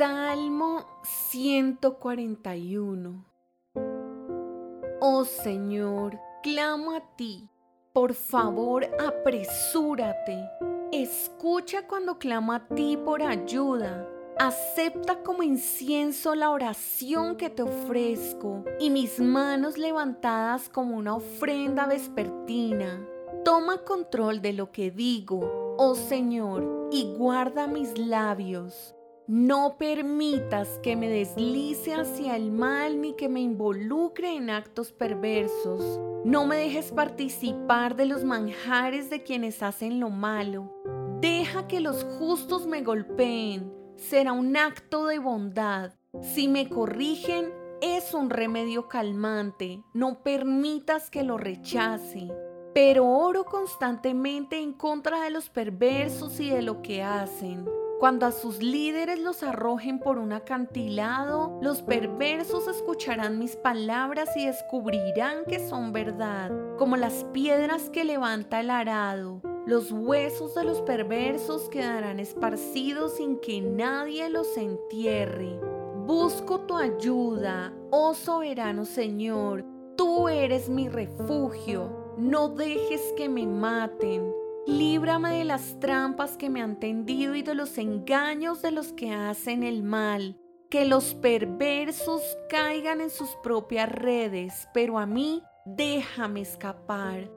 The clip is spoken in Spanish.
Salmo 141 Oh Señor, clamo a ti. Por favor, apresúrate. Escucha cuando clamo a ti por ayuda. Acepta como incienso la oración que te ofrezco y mis manos levantadas como una ofrenda vespertina. Toma control de lo que digo, oh Señor, y guarda mis labios. No permitas que me deslice hacia el mal ni que me involucre en actos perversos. No me dejes participar de los manjares de quienes hacen lo malo. Deja que los justos me golpeen. Será un acto de bondad. Si me corrigen, es un remedio calmante. No permitas que lo rechace. Pero oro constantemente en contra de los perversos y de lo que hacen. Cuando a sus líderes los arrojen por un acantilado, los perversos escucharán mis palabras y descubrirán que son verdad, como las piedras que levanta el arado. Los huesos de los perversos quedarán esparcidos sin que nadie los entierre. Busco tu ayuda, oh soberano Señor, tú eres mi refugio, no dejes que me maten Líbrame de las trampas que me han tendido y de los engaños de los que hacen el mal. Que los perversos caigan en sus propias redes, pero a mí déjame escapar.